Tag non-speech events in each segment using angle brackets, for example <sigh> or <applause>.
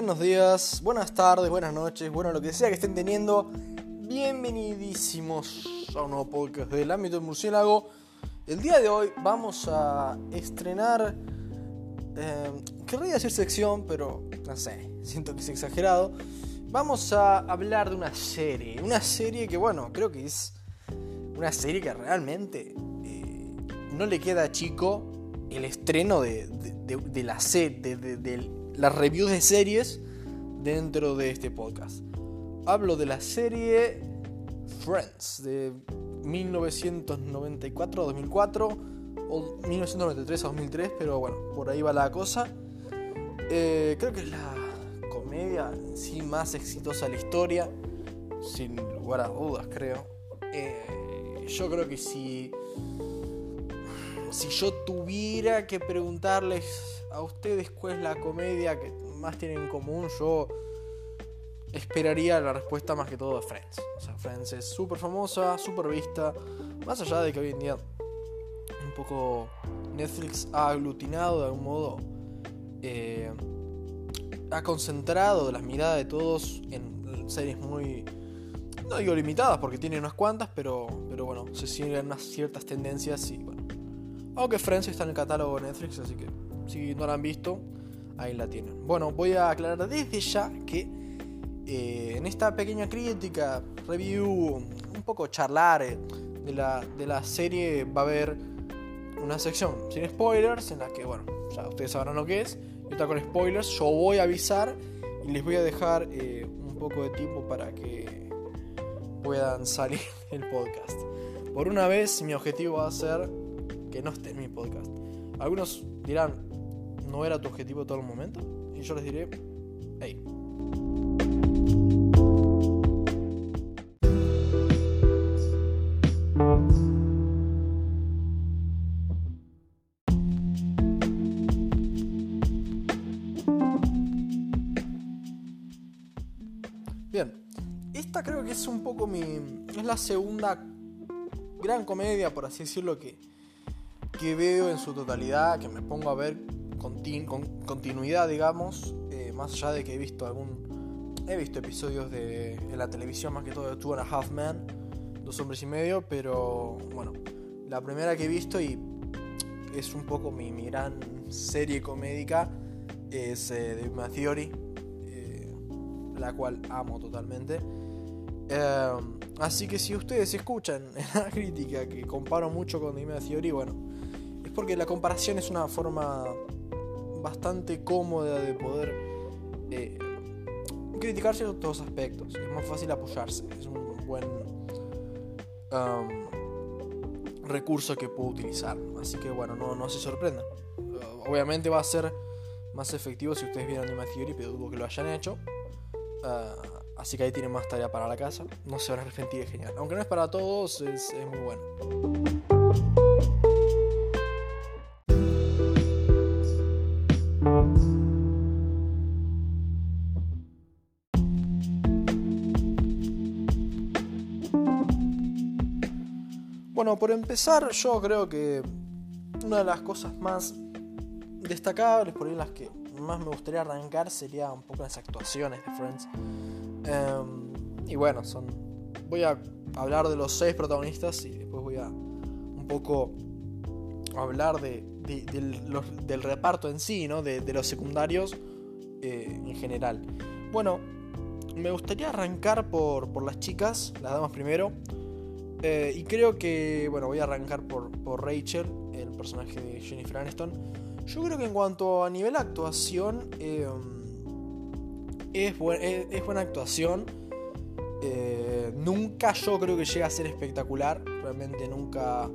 buenos días, buenas tardes, buenas noches, bueno, lo que sea que estén teniendo. Bienvenidísimos a un nuevo podcast del ámbito del murciélago. El día de hoy vamos a estrenar. Eh, querría decir sección, pero no sé, <laughs> siento que es exagerado. Vamos a hablar de una serie. Una serie que, bueno, creo que es una serie que realmente eh, no le queda chico el estreno de, la serie, de, las reviews de series dentro de este podcast. Hablo de la serie Friends de 1994 a 2004 o 1993 a 2003, pero bueno, por ahí va la cosa. Eh, creo que es la comedia en sí más exitosa de la historia, sin lugar a dudas, creo. Eh, yo creo que si si yo tuviera que preguntarles a ustedes cuál es la comedia que más tienen en común, yo esperaría la respuesta más que todo de Friends. O sea, Friends es súper famosa, súper vista, más allá de que hoy en día un poco Netflix ha aglutinado de algún modo, eh, ha concentrado las miradas de todos en series muy, no digo limitadas porque tiene unas cuantas, pero, pero bueno, se siguen unas ciertas tendencias y bueno. Aunque Friends está en el catálogo de Netflix, así que si no la han visto, ahí la tienen. Bueno, voy a aclarar desde ya que eh, en esta pequeña crítica, review, un poco charlar eh, de, la, de la serie va a haber una sección sin spoilers en la que, bueno, ya ustedes sabrán lo que es. Y está con spoilers, yo voy a avisar y les voy a dejar eh, un poco de tiempo para que puedan salir <laughs> el podcast. Por una vez mi objetivo va a ser que no esté en mi podcast. Algunos dirán, ¿no era tu objetivo todo el momento? Y yo les diré, hey. Bien, esta creo que es un poco mi... es la segunda gran comedia, por así decirlo, que, que veo en su totalidad, que me pongo a ver con continuidad, digamos, eh, más allá de que he visto algún... He visto episodios de, la televisión, más que todo de Two a Half Men, Dos Hombres y Medio, pero bueno, la primera que he visto y es un poco mi, gran serie comédica es eh, The My Theory, eh, la cual amo totalmente. así que si ustedes escuchan en <laughs> la crítica que comparo mucho con The My Theory, bueno, porque la comparación es una forma bastante cómoda de poder eh, criticar ciertos aspectos. Es más fácil apoyarse. Es un buen um, recurso que puedo utilizar. Así que bueno, no, no se sorprendan. Uh, obviamente va a ser más efectivo si ustedes vieron Anima Theory, pero dudo que lo hayan hecho. Uh, así que ahí tienen más tarea para la casa. No se van a arrepentir, es genial. Aunque no es para todos, es, es muy bueno. Por empezar, yo creo que una de las cosas más destacables, por ahí las que más me gustaría arrancar, sería un poco las actuaciones de Friends. Em, y bueno, son. Voy a hablar de los seis protagonistas y después voy a un poco hablar de, del, reparto en sí, ¿no? De, los secundarios eh, en general. Bueno, me gustaría arrancar por, por las chicas, las damas primero. Eh, y creo que, bueno, voy a arrancar por, Rachel, el personaje de Jennifer Aniston. Yo creo que en cuanto a nivel actuación, eh, es, buena actuación. Eh, nunca yo creo que llega a ser espectacular. Realmente nunca.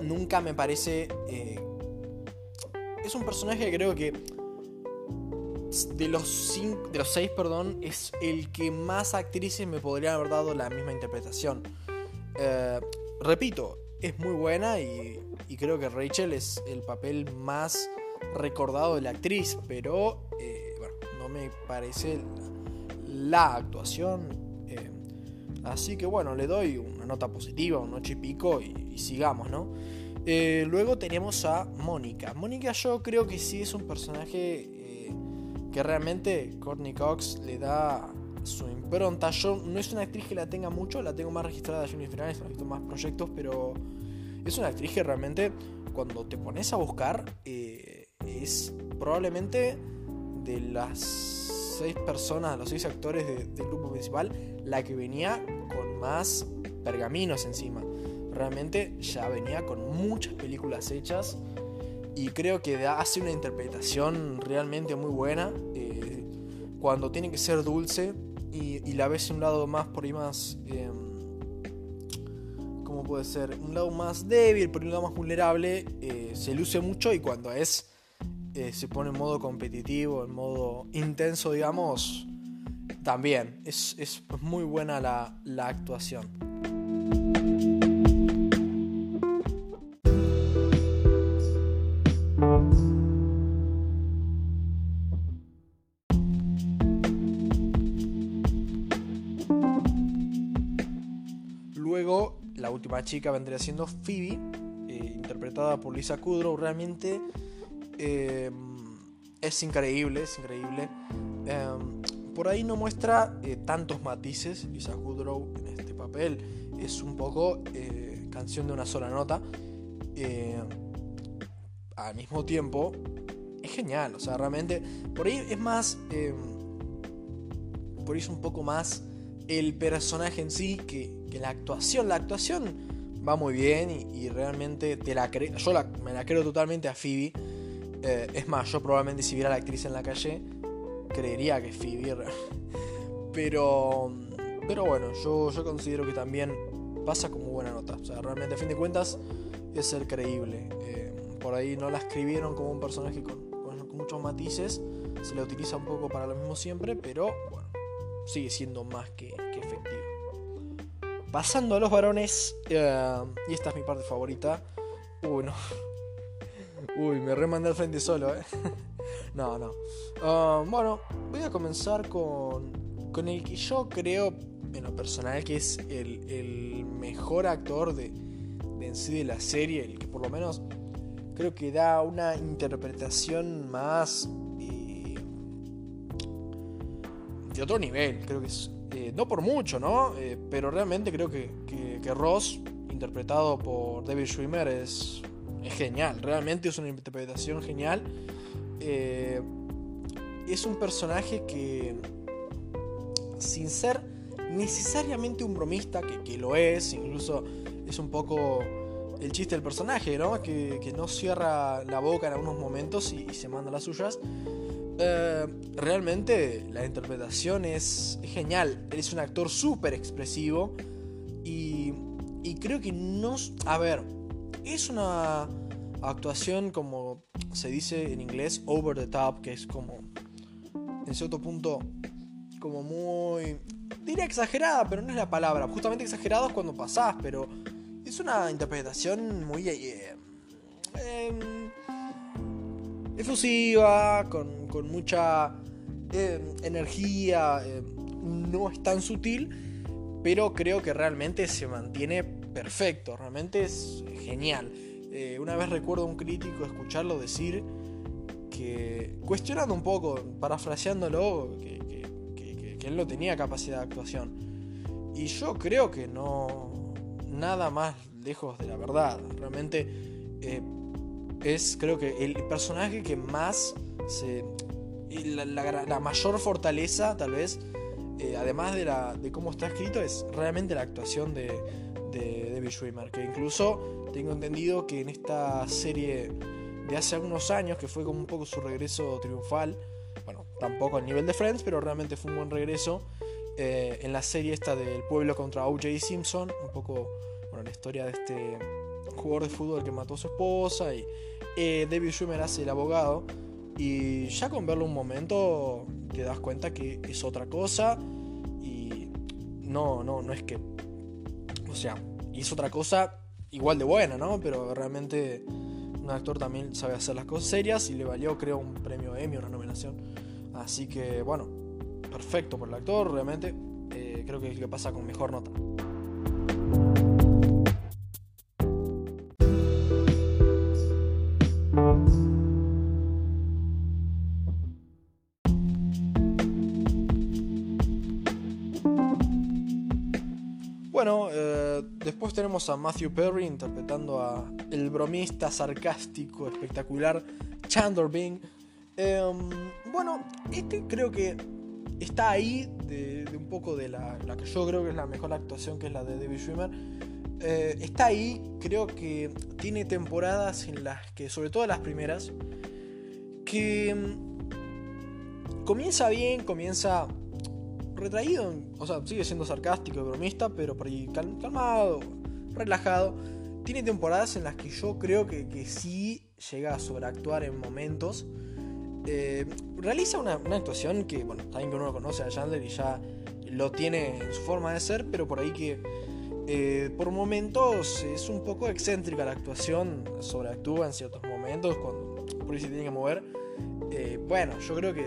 Nunca me parece. es un personaje que creo que de los, cinco, de los seis, perdón, es el que más actrices me podrían haber dado la misma interpretación. Eh, repito, es muy buena y, creo que Rachel es el papel más recordado de la actriz, pero eh, no me parece la, actuación. Eh, así que bueno, le doy una nota positiva, un ocho y pico y, sigamos, ¿no? luego tenemos a Mónica. Mónica yo creo que sí es un personaje que realmente Courtney Cox le da su impronta. Yo no es una actriz que la tenga mucho, la tengo más registrada de Jennifer Aniston, he más proyectos, pero es una actriz que realmente cuando te pones a buscar eh, es probablemente de las seis personas, los seis actores del grupo principal, la que venía con más pergaminos encima. Realmente ya venía con muchas películas hechas y creo que hace una interpretación realmente muy buena. Eh, cuando tiene que ser dulce y, la ves un lado más por ahí más... Eh, ¿Cómo puede ser? Un lado más débil, por un lado más vulnerable, eh, se luce mucho y cuando es... Eh, se pone en modo competitivo, en modo intenso, digamos, también. Es, es muy buena la, la actuación. Chica vendría siendo Phoebe, eh, interpretada por Lisa Kudrow. Realmente eh, es increíble, es increíble. Em, por ahí no muestra eh, tantos matices Lisa Kudrow en este papel. Es un poco canción de una sola nota. al mismo tiempo, es genial. O sea, realmente, por ahí es más... Em, por ahí es un poco más el personaje en sí que, la actuación. La actuación va muy bien y, realmente te la creo. Yo me la creo totalmente a Phoebe. Eh, es más, yo probablemente si viera a la actriz en la calle, creería que es Phoebe. <laughs> Pero, pero bueno, yo, yo considero que también pasa como buena nota. O sea, realmente a fin de cuentas es ser creíble. Eh, por ahí no la escribieron como un personaje con, con muchos matices. Se la utiliza un poco para lo mismo siempre, pero bueno sigue siendo más que, efectivo. Pasando a los varones, eh, y esta es mi parte favorita. Uy, no. <laughs> Uy, me remandé al frente solo, ¿eh? <laughs> no, no. Ah, bueno, voy a comenzar con, con el que yo creo, en lo personal, que es el, mejor actor de, de en sí de la serie, el que por lo menos creo que da una interpretación más de otro nivel. Creo que es. Eh, no por mucho, ¿no? Eh, pero realmente creo que, que, Ross, interpretado por David Schwimmer, es, es genial. Realmente es una interpretación genial. Eh, es un personaje que, sin ser necesariamente un bromista, que, que, lo es, incluso es un poco el chiste del personaje, ¿no? Que, que no cierra la boca en algunos momentos y, y se manda las suyas. Eh, realmente la interpretación es, genial. es un actor súper expresivo. Y, y creo que no... A ver, es una actuación como se dice en inglés, over the top, que es como, en cierto punto, como muy... Diría exagerada, pero no es la palabra. Justamente exagerado es cuando pasás, pero es una interpretación muy... Eh, em, efusiva, con, con mucha eh, energía, eh, no es tan sutil, pero creo que realmente se mantiene perfecto, realmente es genial. Eh, una vez recuerdo a un crítico escucharlo decir que, cuestionando un poco, parafraseándolo, que, él no tenía capacidad de actuación. Y yo creo que no, nada más lejos de la verdad. Realmente es creo que el personaje que más se... La, mayor fortaleza tal vez, eh, además de, la, de cómo está escrito, es realmente la actuación de, de David Schwimmer, que incluso tengo entendido que en esta serie de hace algunos años, que fue como un poco su regreso triunfal, bueno, tampoco al nivel de Friends, pero realmente fue un buen regreso, eh, en la serie esta del pueblo contra O.J. Simpson, un poco, bueno, la historia de este jugador de fútbol que mató a su esposa y eh, David Schwimmer hace el abogado y ya con verlo un momento te das cuenta que es otra cosa y no, no, no es que, o sea, es otra cosa igual de buena, ¿no? Pero realmente un actor también sabe hacer las cosas serias y le valió creo un premio Emmy, una nominación. Así que bueno, perfecto por el actor, realmente eh, creo que es lo que pasa con mejor nota. Después tenemos a Matthew Perry interpretando a el bromista sarcástico, espectacular Chandler Bing. Em, bueno, este creo que está ahí de, un poco de la, que yo creo que es la mejor actuación, que es la de David Schwimmer. Eh, está ahí, creo que tiene temporadas en las que, sobre todo las primeras, que em, comienza bien, comienza retraído, o sea, sigue siendo sarcástico y bromista, pero por ahí calmado, relajado. Tiene temporadas en las que yo creo que, que sí llega a sobreactuar en momentos. Eh, realiza una, actuación que, bueno, también que uno conoce a Chandler y ya lo tiene en su forma de ser, pero por ahí que eh, por momentos es un poco excéntrica la actuación, sobreactúa en ciertos momentos, cuando por ahí se tiene que mover. Eh, bueno, yo creo que,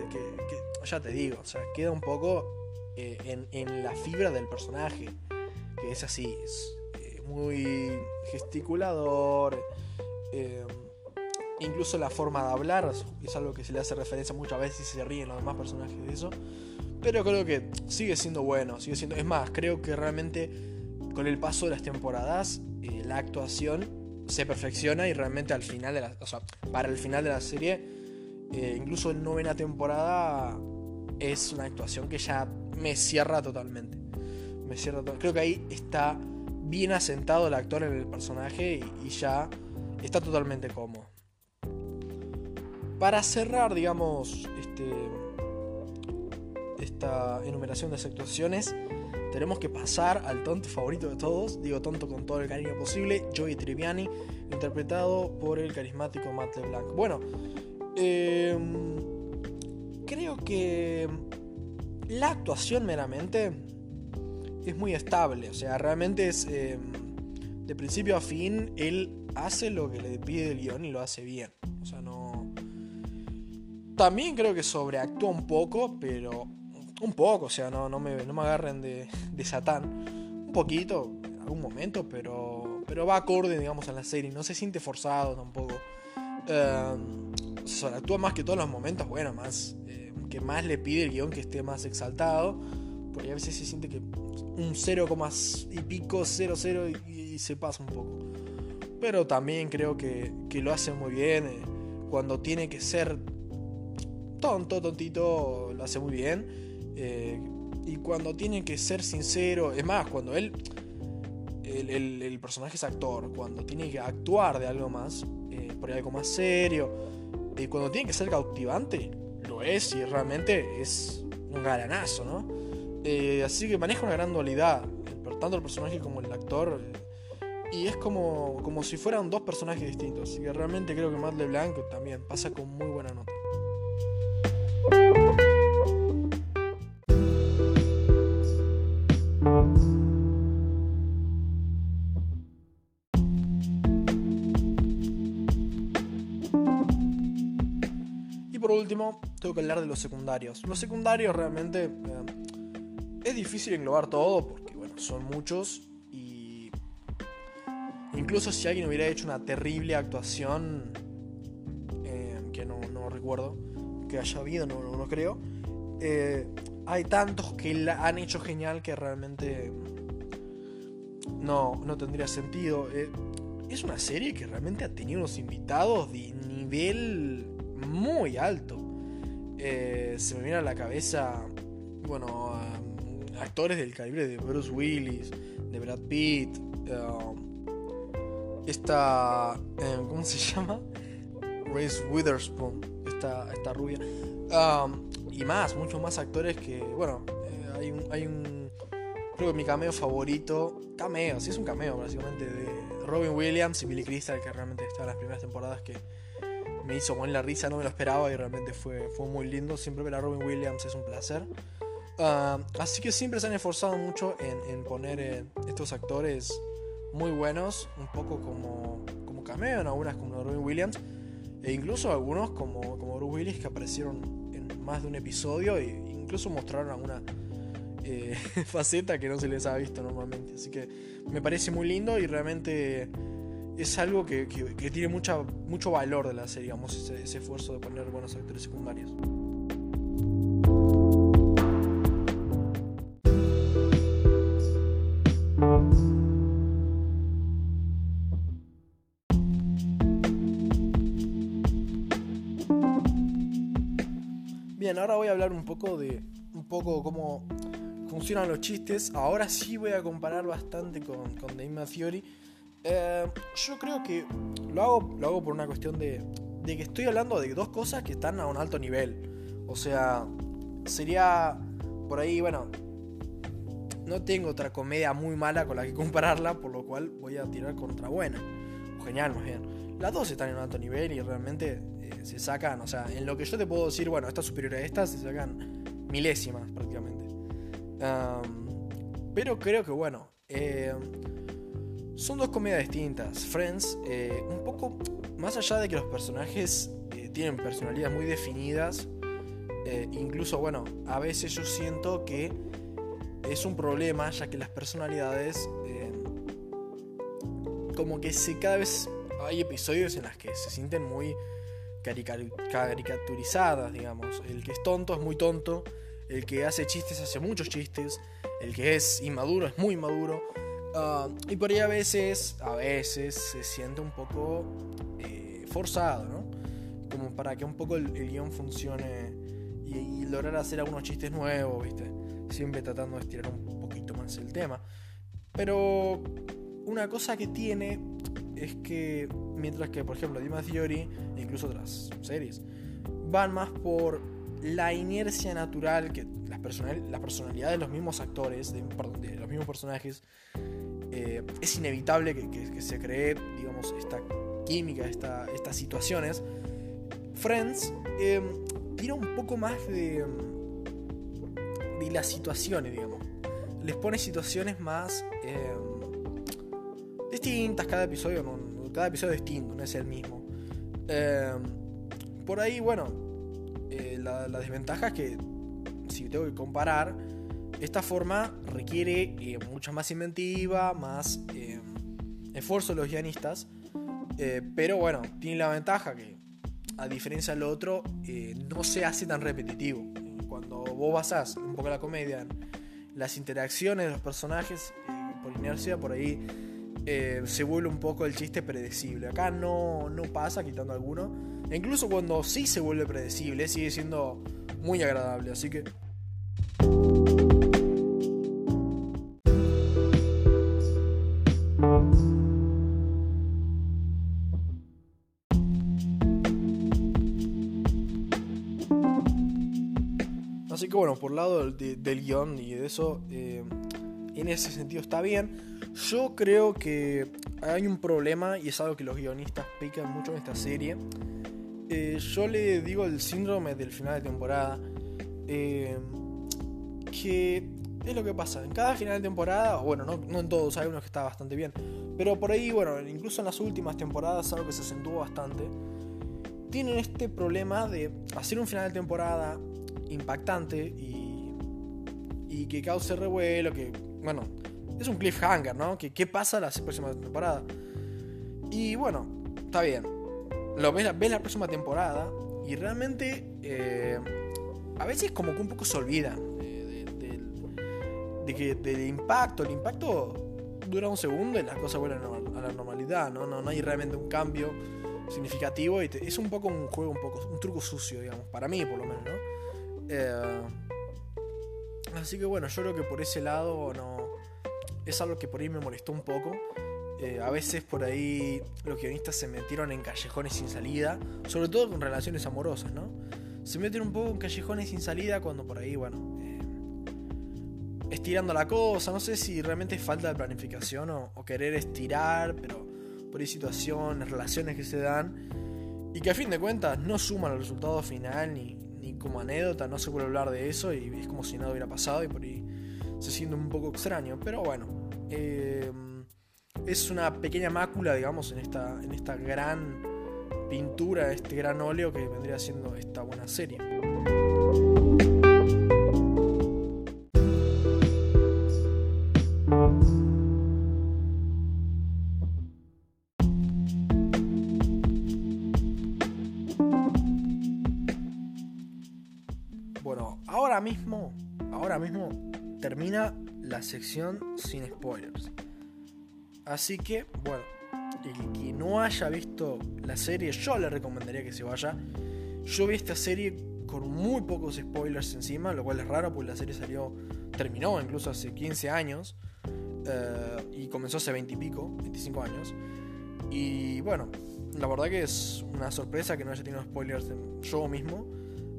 ya te digo, o sea, queda un poco en, la fibra del personaje, que es así, es muy gesticulador. Incluso la forma de hablar es algo que se le hace referencia muchas veces y se ríen los demás personajes de eso. Pero creo que sigue siendo bueno, sigue siendo. Es más, creo que realmente con el paso de las temporadas eh, la actuación se perfecciona y realmente al final o sea, para el final de la serie, eh, incluso en novena temporada es una actuación que ya me cierra totalmente. Me cierra Creo que ahí está bien asentado el actor en el personaje y ya está totalmente cómodo. Para cerrar, digamos, este, esta enumeración de actuaciones, tenemos que pasar al tonto favorito de todos, digo tonto con todo el cariño posible, Joey Triviani, interpretado por el carismático Matt LeBlanc. Bueno, em, creo que la actuación meramente es muy estable, o sea, realmente es em, de principio a fin, él hace lo que le pide el guion y lo hace bien. O sea, no, también creo que sobreactúa un poco, pero un poco, o sea, no, no, me, no me agarren de, de Satán. Un poquito, en algún momento, pero, pero va acorde, digamos, a la serie. No se siente forzado tampoco. Eh, sobreactúa más que todos los momentos, bueno, más eh, que más le pide el guion que esté más exaltado. Porque a veces se siente que un 0, y pico, 0, 0 y, se pasa un poco. Pero también creo que, que lo hace muy bien. Eh, cuando tiene que ser tonto, tontito, lo hace muy bien. Eh, y cuando tiene que ser sincero, es más, cuando él, el, personaje es actor, cuando tiene que actuar de algo más, eh, por algo más serio, y cuando tiene que ser cautivante, es y realmente es un galanazo, ¿no? Eh, así que maneja una gran dualidad, tanto el personaje como el actor. y es como, como si fueran dos personajes distintos. Así que realmente creo que Matt LeBlanc también pasa con muy buena nota. Tengo que hablar de los secundarios. Los secundarios realmente eh, es difícil englobar todo porque, bueno, son muchos y incluso si alguien hubiera hecho una terrible actuación, eh, que no, no recuerdo, que haya habido, no, no, creo. Eh, hay tantos que la han hecho genial que realmente no, no tendría sentido. Es una serie que realmente ha tenido unos invitados de nivel muy alto. Eh, se me viene a la cabeza, bueno, actores del calibre de Bruce Willis, de Brad Pitt, esta, ¿cómo se <laughs> llama? Reese Witherspoon esta, rubia. y más, muchos más actores que, bueno, eh, hay, un, hay un... Creo que mi cameo favorito, cameo, sí es un cameo básicamente, de Robin Williams y Billy Crystal, que realmente está en las primeras temporadas que me hizo poner la risa, no me lo esperaba y realmente fue, fue muy lindo. Siempre ver a Robin Williams es un placer. así que siempre se han esforzado mucho en, poner eh, estos actores muy buenos, un poco como, como cameo en algunas como Robin Williams. E incluso algunos como, como Bruce Willis que aparecieron en más de un episodio e incluso mostraron alguna eh, <laughs> faceta que no se les ha visto normalmente. Así que me parece muy lindo y realmente es algo que, que, tiene mucha, mucho valor de la serie, digamos, ese, esfuerzo de poner buenos actores secundarios. Bien, ahora voy a hablar un poco de un poco cómo funcionan los chistes. Ahora sí voy a comparar bastante con, con The Theory eh, yo creo que lo hago, lo hago por una cuestión de, de que estoy hablando de dos cosas que están a un alto nivel. O sea, sería por ahí, bueno, no tengo otra comedia muy mala con la que compararla, por lo cual voy a tirar contra buena. Genial, más bien. Las dos están en un alto nivel y realmente eh, se sacan, o sea, en lo que yo te puedo decir, bueno, esta superior a esta, se sacan milésimas prácticamente. pero creo que, bueno, eh, son dos comedias distintas. Friends, eh, un poco más allá de que los personajes tienen personalidades muy definidas, incluso, bueno, a veces yo siento que es un problema ya que las personalidades eh, como que se cada vez hay episodios en las que se sienten muy caricaturizadas, digamos. El que es tonto es muy tonto, el que hace chistes hace muchos chistes, el que es inmaduro es muy inmaduro. Ah, y por ahí a veces, a veces se siente un poco eh, forzado, ¿no? Como para que un poco el, guion funcione y, lograr hacer algunos chistes nuevos, ¿viste? siempre tratando de estirar un poquito más el tema. Pero una cosa que tiene es que, mientras que, por ejemplo, Dima Theory e incluso otras series van más por la inercia natural que las, las personalidades de los mismos actores, de, de los mismos personajes, eh, es inevitable que, se cree, digamos, esta química, esta, estas situaciones. Friends eh, tira un poco más de las situaciones, digamos. Les pone situaciones más eh, distintas cada episodio, cada episodio es distinto, no es el mismo. Eh, por ahí, bueno, eh, la, desventaja es que si tengo que comparar, esta forma requiere mucha más inventiva, más esfuerzo de los guionistas, pero bueno, tiene la ventaja que, a diferencia del otro, no se hace tan repetitivo vos basás un poco la comedia las interacciones de los personajes, eh, por inercia, por ahí eh, se vuelve un poco el chiste predecible. Acá no, no pasa, quitando alguno. E incluso cuando sí se vuelve predecible, sigue siendo muy agradable. Así que bueno, por lado del, guion y de eso, eh, en ese sentido está bien. Yo creo que hay un problema y es algo que los guionistas pican mucho en esta serie. Eh, yo le digo el síndrome del final de temporada. Eh, que es lo que pasa. En cada final de temporada, bueno, no, no en todos, hay unos que está bastante bien. Pero por ahí, bueno, incluso en las últimas temporadas, algo que se acentuó bastante. Tienen este problema de hacer un final de temporada impactante y, y que cause revuelo, que, bueno, es un cliffhanger, ¿no? Que qué pasa la próxima temporada. Y bueno, está bien. Lo ves, ves la próxima temporada y realmente eh, a veces como que un poco se olvida de, de, que del impacto. El impacto dura un segundo y las cosas vuelven a la normalidad, ¿no? No, no hay realmente un cambio significativo es un poco un juego, un poco un truco sucio, digamos, para mí por lo menos, ¿no? Eh, así que bueno, yo creo que por ese lado no. Es algo que por ahí me molestó un poco. Eh, a veces por ahí los guionistas se metieron en callejones sin salida, sobre todo con relaciones amorosas, ¿no? Se meten un poco en callejones sin salida cuando por ahí, bueno, eh, estirando la cosa, no sé si realmente es falta de planificación o, querer estirar, pero por ahí situaciones, relaciones que se dan y que a fin de cuentas no suman al resultado final ni, ni como anécdota, no se puede hablar de eso y es como si nada hubiera pasado y por ahí se siente un poco extraño. Pero bueno, eh, es una pequeña mácula, digamos, en esta, en esta gran pintura, este gran óleo que vendría siendo esta buena serie. Sección sin spoilers. Así que, bueno, el que no haya visto la serie, yo le recomendaría que se vaya. Yo vi esta serie con muy pocos spoilers encima, lo cual es raro porque la serie salió, terminó incluso hace 15 años eh, y comenzó hace 20 y pico, 25 años. Y bueno, la verdad que es una sorpresa que no haya tenido spoilers yo mismo.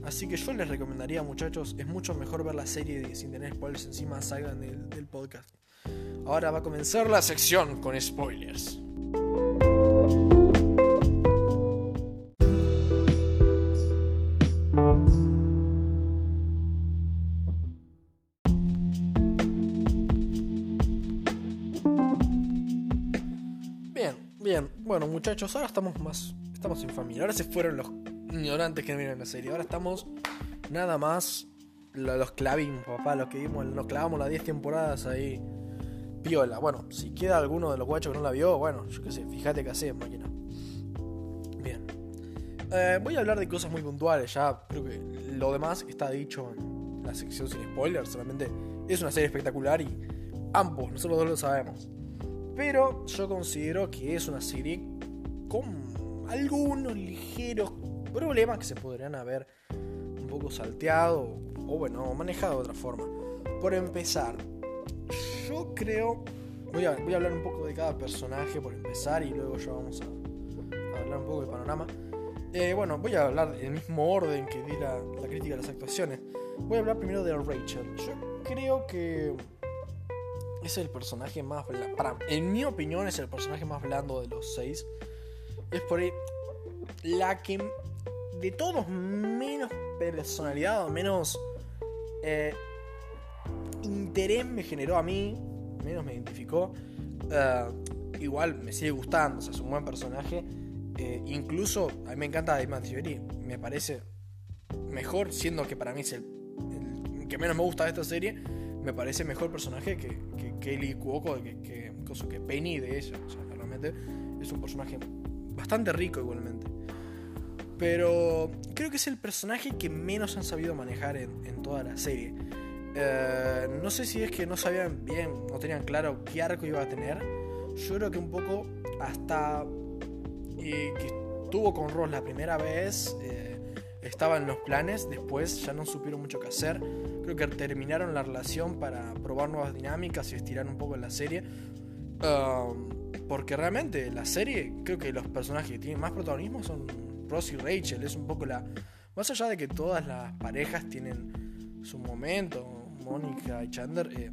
Así que yo les recomendaría, muchachos, es mucho mejor ver la serie sin tener spoilers encima, salgan del, del podcast. Ahora va a comenzar la sección con spoilers. Bueno, muchachos, ahora estamos más. Estamos en familia. Ahora se fueron los ignorantes que miran la serie. Ahora estamos nada más. Los clavimos, papá. Los que vimos, nos clavamos las 10 temporadas ahí. Piola. Bueno, si queda alguno de los guachos que no la vio, bueno, yo qué sé, fíjate qué hace, máquina. Bien. Eh, voy a hablar de cosas muy puntuales. Ya creo que lo demás está dicho en la sección sin spoilers. Solamente es una serie espectacular y ambos, nosotros dos lo sabemos. Pero yo considero que es una serie con algunos ligeros problemas que se podrían haber un poco salteado o bueno, manejado de otra forma. Por empezar, yo creo... Voy a, voy a hablar un poco de cada personaje por empezar y luego ya vamos a, hablar un poco del panorama. Eh, bueno, voy a hablar en el mismo orden que di la, crítica de las actuaciones. Voy a hablar primero de Rachel. Yo creo que es el personaje más para en mi opinión es el personaje más blando de los seis es por ahí la que de todos menos personalidad o menos eh, interés me generó a mí menos me identificó eh, igual me sigue gustando es un buen personaje eh, incluso a mí me encanta Dave Theory me parece mejor siendo que para mí es el, que menos me gusta de esta serie me parece mejor personaje que, Kelly Cuoco, que, que, que Penny de ella. O sea, realmente es un personaje bastante rico igualmente. Pero creo que es el personaje que menos han sabido manejar en, toda la serie. Eh, no sé si es que no sabían bien, no tenían claro qué arco iba a tener. Yo creo que un poco hasta eh, que estuvo con Ross la primera vez, eh, en los planes, después ya no supieron mucho qué hacer creo que terminaron la relación para probar nuevas dinámicas y estirar un poco la serie. Um, porque realmente la serie, creo que los personajes que tienen más protagonismo son Ross y Rachel. Es un poco la. Más allá de que todas las parejas tienen su momento, Mónica y Chandler, eh,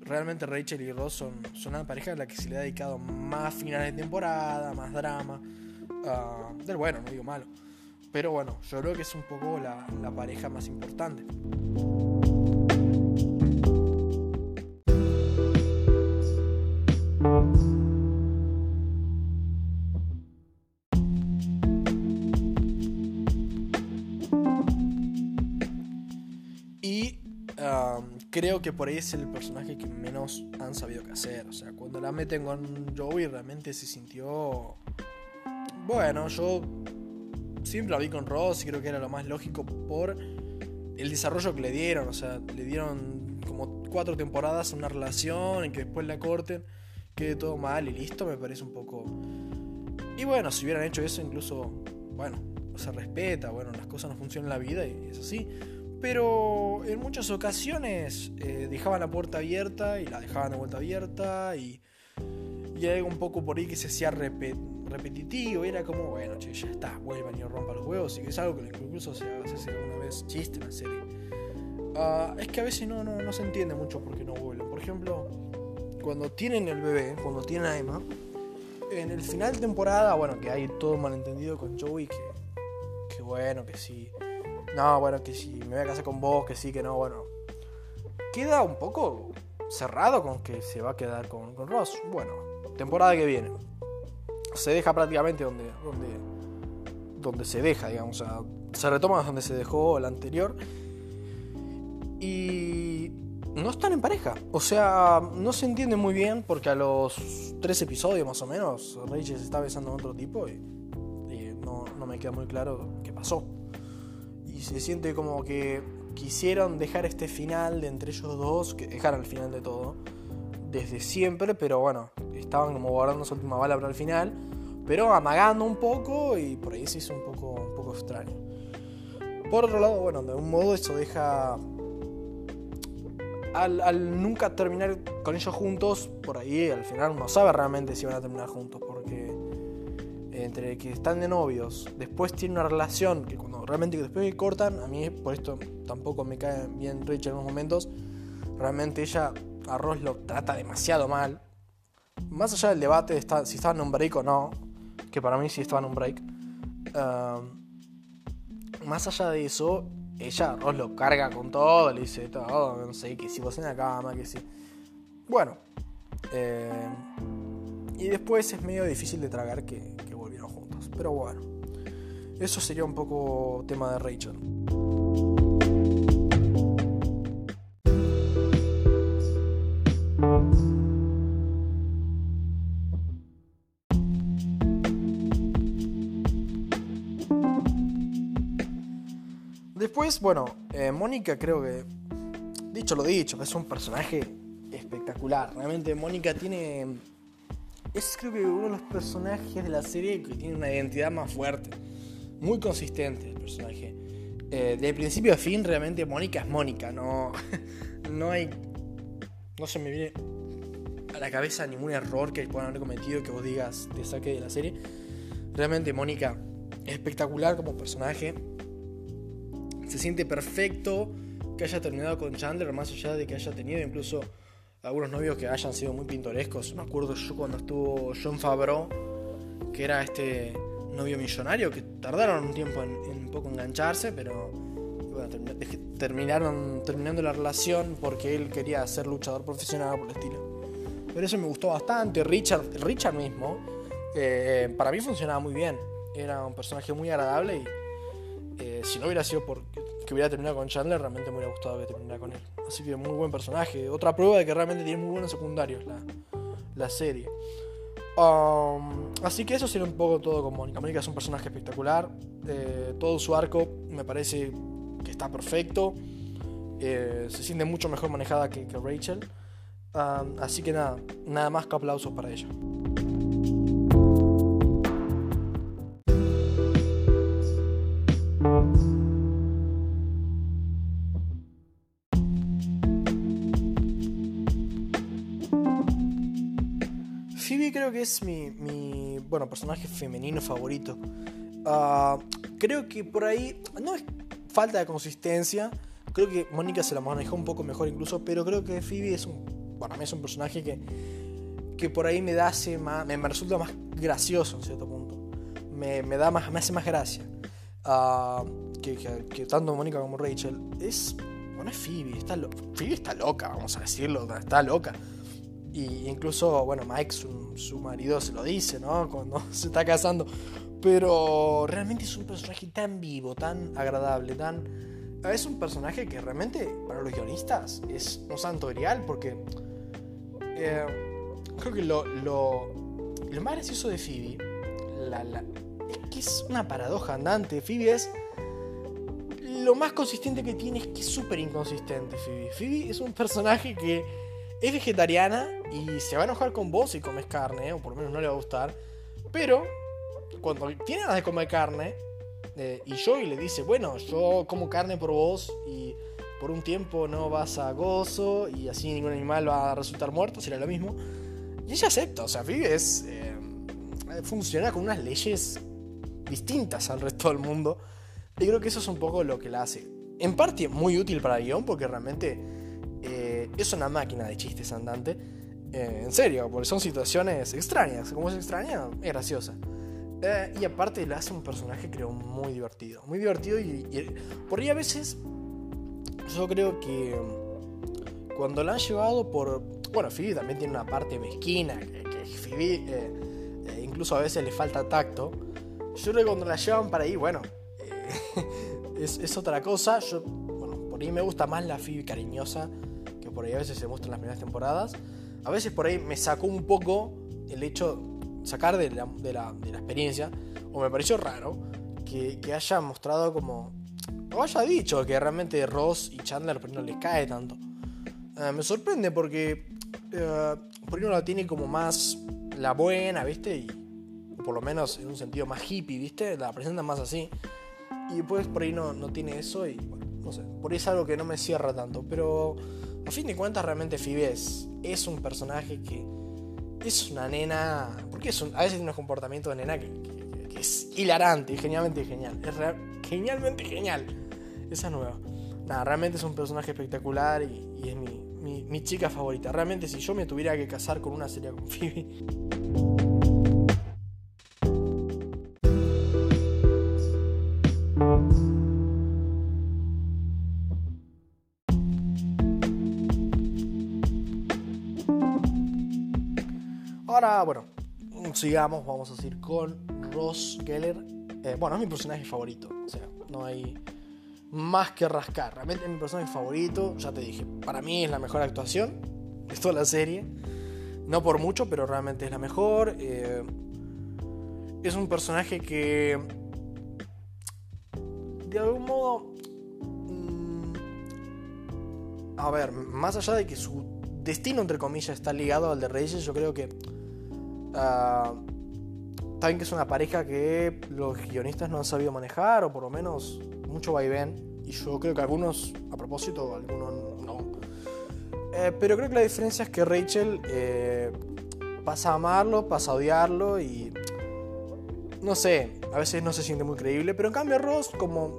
realmente Rachel y Ross son, son una pareja a la que se le ha dedicado más finales de temporada, más drama. Uh, del bueno, no digo malo. Pero bueno, yo creo que es un poco la, la pareja más importante. Creo que por ahí es el personaje que menos han sabido qué hacer. O sea, cuando la meten con Joey realmente se sintió... Bueno, yo siempre la vi con Ross y creo que era lo más lógico por el desarrollo que le dieron. O sea, le dieron como cuatro temporadas una relación y que después la corten, quede todo mal y listo, me parece un poco... Y bueno, si hubieran hecho eso incluso, bueno, se respeta, bueno, las cosas no funcionan en la vida y es así pero en muchas ocasiones eh, dejaban la puerta abierta y la dejaban de vuelta abierta y, y algo un poco por ahí que se hacía repetitivo y era como, bueno, che, ya está, vuelvan y rompan los huevos y que es algo que incluso se hace alguna vez chiste en la serie. Ah, es que a veces no, no, no, se entiende mucho por qué no vuelven. Por ejemplo, cuando tienen el bebé, cuando tienen a Emma, en el final de temporada, bueno, que hay todo malentendido con Joey, que, que bueno, que sí no, bueno, que si me voy a casar con vos, que sí, que no, bueno. Queda un poco cerrado con que se va a quedar con, Ross. Bueno, temporada que viene. Se deja prácticamente donde, donde, donde se deja, digamos. Se retoma donde se dejó la anterior. Y no están en pareja. O sea, no se entiende muy bien porque a los tres episodios más o menos, Rachel se está besando a otro tipo y, no, no me queda muy claro qué pasó y se siente como que quisieron dejar este final de entre ellos dos, que dejaron el final de todo, desde siempre, pero bueno, estaban como guardando su última bala para el final, pero amagando un poco y por ahí se hizo un poco, un poco extraño. Por otro lado, bueno, de un modo eso deja... Al, nunca terminar con ellos juntos, por ahí al final uno sabe realmente si van a terminar juntos, porque entre que están de novios, después tienen una relación que cuando realmente después me cortan, a mí por esto tampoco me cae bien Rachel en unos momentos, realmente ella a Ross lo trata demasiado mal. Más allá del debate de si estaba en un break o no, que para mí sí estaba en un break, más allá de eso, ella Ross lo carga con todo, le dice todo, no sé, que si vos en la cama, que si. Bueno. Eh, y después es medio difícil de tragar que, que. Pero bueno. Eso sería un poco tema de Rachel. Después, bueno, eh, Mónica creo que, dicho lo dicho, es un personaje espectacular. Realmente Mónica tiene... Es creo que uno de los personajes de la serie que tiene una identidad más fuerte. Muy consistente el personaje. Eh, de principio a fin, realmente Mónica es Mónica. No, <laughs> no hay... No se me viene a la cabeza ningún error que puedan haber cometido que vos digas te saque de la serie. Realmente Mónica es espectacular como personaje se siente perfecto que haya terminado con Chandler, más allá de que haya tenido incluso algunos novios que hayan sido muy pintorescos. Me acuerdo yo cuando estuvo John Favreau, que era este novio millonario, que tardaron un tiempo en, un poco engancharse, pero terminaron terminando la relación porque él quería ser luchador profesional por el estilo. Pero eso me gustó bastante. Richard, Richard mismo, eh, para mí funcionaba muy bien. Era un personaje muy agradable y eh, si no hubiera sido por que hubiera terminado con Chandler, realmente me hubiera gustado que terminara con él. Así que muy buen personaje. Otra prueba de que realmente tiene muy buenos secundarios la, la serie. Um, así que eso sería un poco todo con Mónica. Mónica es un personaje espectacular. Eh, todo su arco me parece que está perfecto. Eh, se siente mucho mejor manejada que, Rachel. Um, así que nada, nada más que aplausos para ella. Creo que es mi, bueno, personaje femenino favorito. Ah, creo que por ahí no es falta de consistencia. Creo que Mónica se la manejó un poco mejor incluso, pero creo que Phoebe es un, bueno, mí es un personaje que, que por ahí me da me, resulta más gracioso en cierto punto. Me, me da más, me hace más gracia. Ah, que, que, tanto Mónica como Rachel. Es, bueno, es Phoebe, está, Phoebe está loca, vamos a decirlo, está loca. Y incluso, bueno, Mike, su, marido, se lo dice, ¿no? <laughs> Cuando se está casando. Pero realmente es un personaje tan vivo, tan agradable, tan... Es un personaje que realmente para los guionistas es un santo grial porque... Eh, creo que lo, lo, lo, más gracioso de Phoebe es que es una paradoja andante. Phoebe es... Lo más consistente que tiene es que es súper inconsistente Phoebe. Phoebe es un personaje que es vegetariana y se va a enojar con vos si comes carne, o por lo menos no le va a gustar. Pero cuando tiene ganas de comer carne, eh, y Joey le dice, bueno, yo como carne por vos y por un tiempo no vas a gozo y así ningún animal va a resultar muerto, será lo mismo. Y ella acepta, o sea, Phoebe es, eh, funciona con unas leyes distintas al resto del mundo. Y creo que eso es un poco lo que la hace. En parte muy útil para el guion, porque realmente es una máquina de chistes andante. Eh, en serio, porque son situaciones extrañas. Como es extraña, es graciosa. Eh, y aparte le hace un personaje, creo, muy divertido. Muy divertido y, por ahí a veces yo creo que mm, cuando la han llevado por... Bueno, Phoebe también tiene una parte mezquina, que, Phoebe incluso a veces le falta tacto. Yo creo que cuando la llevan para ahí, bueno, <laughs> es, es, otra cosa. Yo, bueno, por ahí me gusta más la Phoebe cariñosa por ahí a veces se muestra en las primeras temporadas. A veces por ahí me sacó un poco el hecho, sacar de la, de la, de la experiencia, o me pareció raro que, que, haya mostrado como, o haya dicho que realmente Ross y Chandler no les cae tanto. Eh, me sorprende porque eh, por ahí uno la tiene como más la buena, ¿viste? Y por lo menos en un sentido más hippie, ¿viste? La presenta más así. y después por ahí no, no tiene eso y bueno, no sé, por ahí es algo que no me cierra tanto, pero a fin de cuentas realmente Phoebe es, un personaje que es una nena, porque es un, a veces tiene un comportamiento de nena que, es hilarante, genialmente genial, es genialmente genial, esa es nueva. Nada, realmente es un personaje espectacular y, es mi, mi, mi, chica favorita. Realmente si yo me tuviera que casar con una sería con Phoebe. Bueno, sigamos, vamos a seguir con Ross Geller. Eh, bueno, es mi personaje favorito, o sea, no hay más que rascar. Realmente es mi personaje favorito, ya te dije, para mí es la mejor actuación de toda la serie. No por mucho, pero realmente es la mejor. Eh, es un personaje que, de algún modo, mm, a ver, más allá de que su destino, entre comillas, está ligado al de Reyes, yo creo que... Uh, Saben que es una pareja que los guionistas no han sabido manejar, o por lo menos mucho vaivén. Y yo creo que algunos, a propósito, algunos no. Eh, pero creo que la diferencia es que Rachel eh, pasa a amarlo, pasa a odiarlo y. No sé, a veces no se siente muy creíble. Pero en cambio, Ross, como.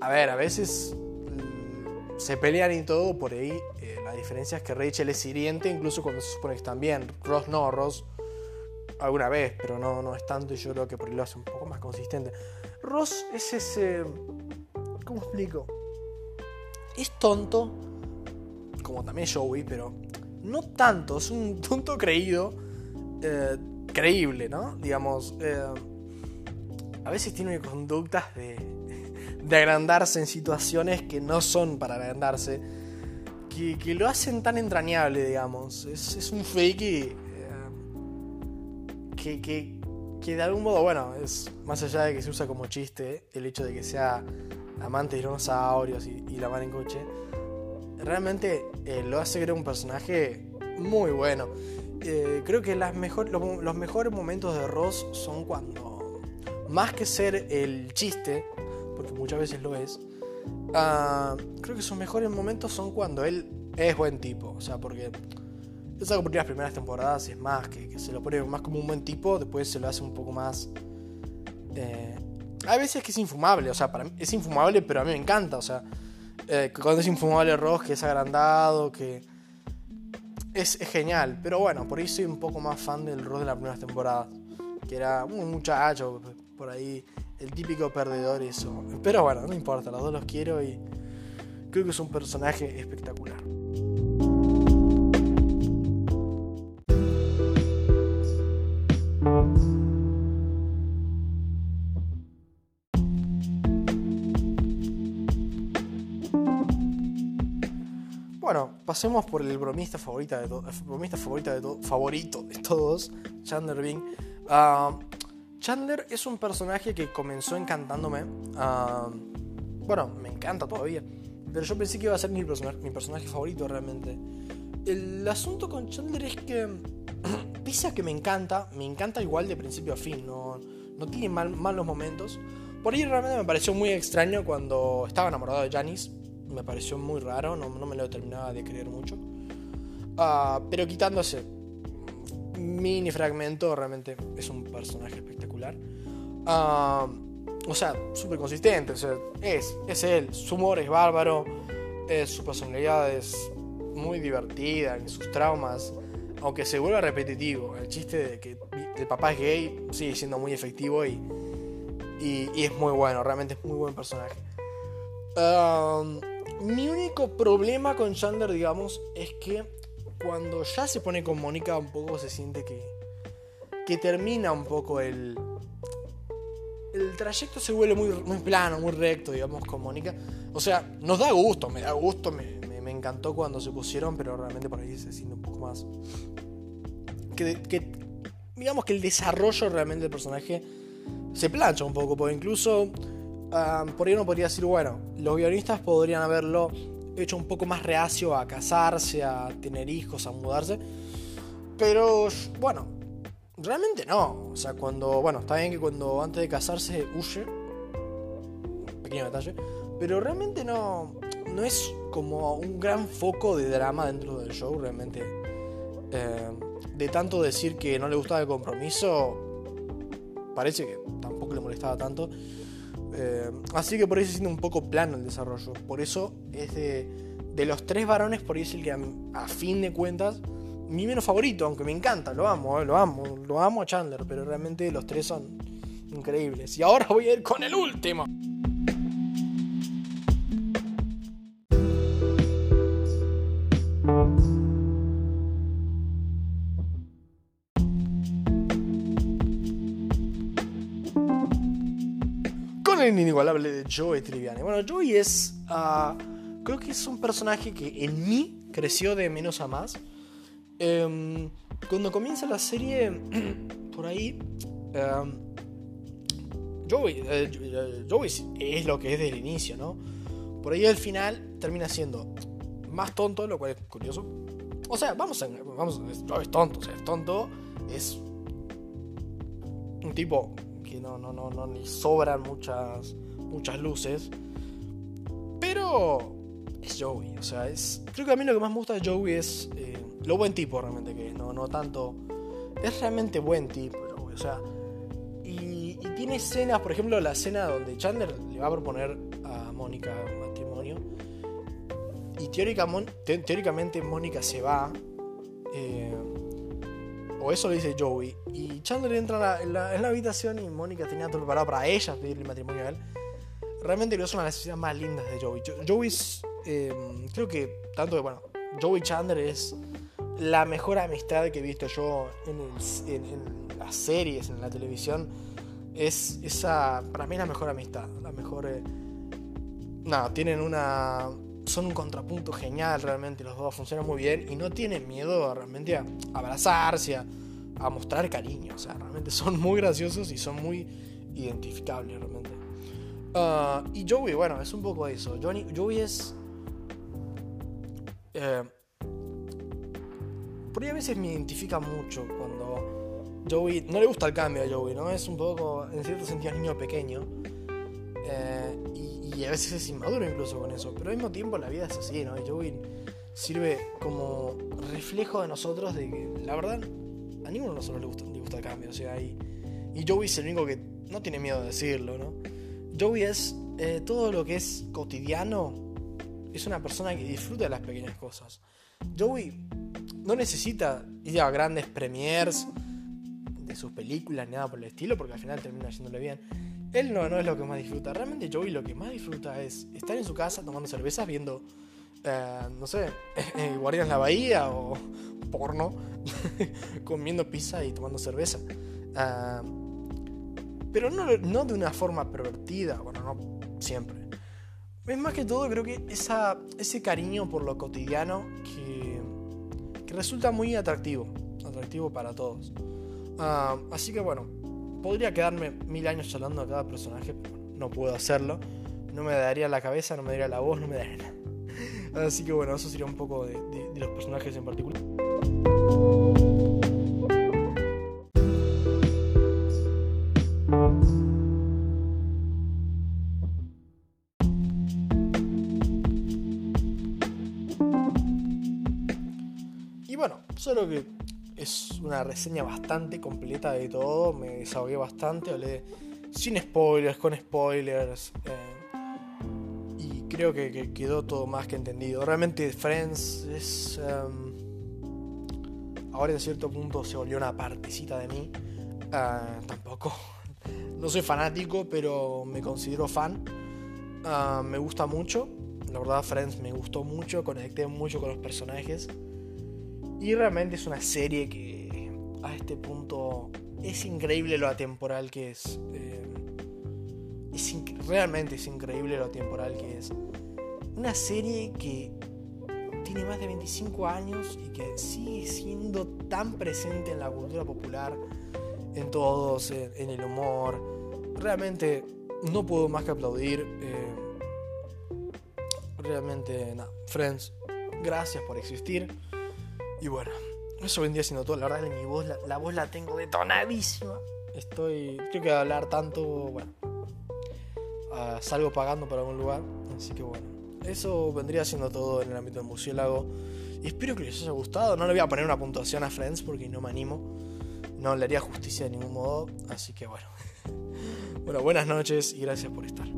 A ver, a veces mm, se pelean y todo por ahí. Eh, la diferencia es que Rachel es hiriente, incluso cuando se supone que están bien. Ross no, Ross alguna vez, pero no, no es tanto y yo creo que por lo hace un poco más consistente. Ross es ese... ¿Cómo explico? Es tonto, como también Joey, pero no tanto, es un <laughs> tonto creído, eh, creíble, ¿no? Digamos, eh, a veces tiene conductas de, de agrandarse en situaciones que no son para agrandarse, que, que lo hacen tan entrañable, digamos. Es, es un fake que, que, de algún modo, bueno, es más allá de que se usa como chiste, el hecho de que sea amante de dinosaurios y, la van en coche, realmente eh, lo hace crear un personaje muy bueno. Eh, creo que mejor, los, mejores momentos de Ross son cuando, más que ser el chiste, porque muchas veces lo es, uh, creo que sus mejores momentos son cuando él es buen tipo. O sea, porque es algo por las primeras temporadas es más, que, se lo pone más como un buen tipo, después se lo hace un poco más... Eh, hay veces que es infumable, o sea, es infumable, pero a mí me encanta, o sea, eh, cuando es infumable Ross, que es agrandado, que... Es, genial, pero bueno, por ahí soy un poco más fan del Ross de las primeras temporadas, que era un muchacho, por ahí, el típico perdedor eso. Pero bueno, no importa, los dos los quiero y creo que es un personaje espectacular. Pasemos por el bromista favorita bromista favorita de favorito de todos, Chandler Bing. Ah, Chandler es un personaje que comenzó encantándome. Ah, bueno, me encanta todavía. Pero yo pensé que iba a ser mi, personaje favorito realmente. El asunto con Chandler es que, <clears throat> pese a que me encanta, me encanta igual de principio a fin. No, tiene mal, malos momentos. Por ahí realmente me pareció muy extraño cuando estaba enamorado de Janice me pareció muy raro, no, me lo terminaba de creer mucho. Uh, pero quitándose mini fragmento, realmente es un personaje espectacular. Uh, o sea, súper consistente, o sea, es, es él, su humor es bárbaro, es, su personalidad es muy divertida, en sus traumas, aunque se vuelva repetitivo, el chiste de que el papá es gay sigue siendo muy efectivo y, y, y es muy bueno, realmente es muy buen personaje. Uh, mi único problema con Chandler, digamos, es que cuando ya se pone con Mónica un poco se siente que, que termina un poco el... El trayecto se vuelve muy, muy plano, muy recto, digamos, con Mónica. O sea, nos da gusto, me da gusto, me, me, encantó cuando se pusieron, pero realmente por ahí se siente un poco más... Que, que, digamos que el desarrollo realmente del personaje se plancha un poco, porque incluso por ahí uno podría decir, bueno, los guionistas podrían haberlo hecho un poco más reacio a casarse, a tener hijos, a mudarse. Pero bueno, realmente no. O sea, cuando, bueno, está bien que cuando antes de casarse huye. pequeño detalle. Pero realmente no, no es como un gran foco de drama dentro del show, realmente. Eh, de tanto decir que no le gustaba el compromiso, parece que tampoco le molestaba tanto. Eh, así que por ahí se siente un poco plano el desarrollo. Por eso es de, de los tres varones, por ahí es el que a, fin de cuentas, mi menos favorito, aunque me encanta, lo amo, eh, lo amo, lo amo a Chandler, pero realmente los tres son increíbles. Y ahora voy a ir con el último. Inigualable de Joey Triviani. Bueno, Joey es. Ah, creo que es un personaje que en mí creció de menos a más. Em, cuando comienza la serie, <clears throat> por ahí. Em, Joey, eh, Joey es lo que es desde el inicio, ¿no? Por ahí al final termina siendo más tonto, lo cual es curioso. O sea, vamos a. Vamos, Joey es tonto, o sea, es tonto. Es un tipo que no, no, no, no sobran muchas, muchas luces. Pero es Joey, o sea, es. Creo que a mí lo que más me gusta de Joey es eh, lo buen tipo realmente que es, no, no tanto. Es realmente buen tipo, o sea. Y, y, tiene escenas, por ejemplo, la escena donde Chandler le va a proponer a Mónica matrimonio. Y teóricamente Mónica se va. Eh, o eso le dice Joey. Y Chandler entra en la, habitación y Mónica tenía todo preparado para ella pedirle matrimonio a él. Realmente creo que son las necesidades más lindas de Joey. Joey es, em, creo que tanto que, bueno, Joey Chandler es la mejor amistad que he visto yo en, las series, en la televisión. Es esa, para mí, la mejor amistad. La mejor... Eh, nada, tienen una son un contrapunto genial realmente, los dos funcionan muy bien y no tienen miedo realmente a abrazarse, a, mostrar cariño, o sea, realmente son muy graciosos y son muy identificables realmente. Ah, y Joey, bueno, es un poco eso. Johnny, Joey es... Eh, por ahí a veces me identifica mucho cuando Joey... No le gusta el cambio a Joey, ¿no? Es un poco, en cierto sentido, niño pequeño. Eh, a veces es inmaduro incluso con eso, pero al mismo tiempo la vida es así, ¿no? Y Joey sirve como reflejo de nosotros de que, la verdad, a ninguno de nosotros le gusta, le gusta el cambio, o sea, y, y Joey es el único que no tiene miedo de decirlo, ¿no? Joey es eh, todo lo que es cotidiano, es una persona que disfruta de las pequeñas cosas. Joey no necesita ir grandes premiers de sus películas ni nada por el estilo, porque al final termina yéndole bien él no, no es lo que más disfruta. Realmente Joey lo que más disfruta es estar en su casa tomando cervezas, viendo, eh, no sé, <laughs> eh, Guardianes la Bahía o porno, <laughs> comiendo pizza y tomando cerveza. Ah, pero no, no, de una forma pervertida, bueno, no siempre. Es más que todo, creo que ese cariño por lo cotidiano que, que resulta muy atractivo, atractivo para todos. Ah, así que bueno, podría quedarme mil años charlando a cada personaje, pero no puedo hacerlo. No me daría la cabeza, no me daría la voz, no me daría nada. <laughs> Así que bueno, eso sería un poco de, los personajes en particular. Y bueno, solo que es una reseña bastante completa de todo. Me desahogué bastante, hablé sin spoilers, con spoilers. Eh, y creo que, quedó todo más que entendido. Realmente Friends es... Em, ahora en cierto punto se volvió una partecita de mí. Ah, tampoco. <laughs> No soy fanático, pero me considero fan. Ah, me gusta mucho. La verdad, Friends me gustó mucho. Conecté mucho con los personajes. Y realmente es una serie que a este punto es increíble lo atemporal que es. Eh, realmente es increíble lo atemporal que es. Una serie que tiene más de 25 años y que sigue siendo tan presente en la cultura popular, en todos, en, el humor. Realmente no puedo más que aplaudir. Eh, realmente, nada, Friends, gracias por existir. Y bueno, eso vendría siendo todo. La verdad, mi voz, la, voz la tengo detonadísima. Estoy. Creo que hablar tanto. Bueno. ah, salgo pagando para algún lugar. Así que bueno, eso vendría siendo todo en el ámbito del murciélago. Y espero que les haya gustado. No le voy a poner una puntuación a Friends porque no me animo. No le haría justicia de ningún modo. Así que bueno. <laughs> Bueno, buenas noches y gracias por estar.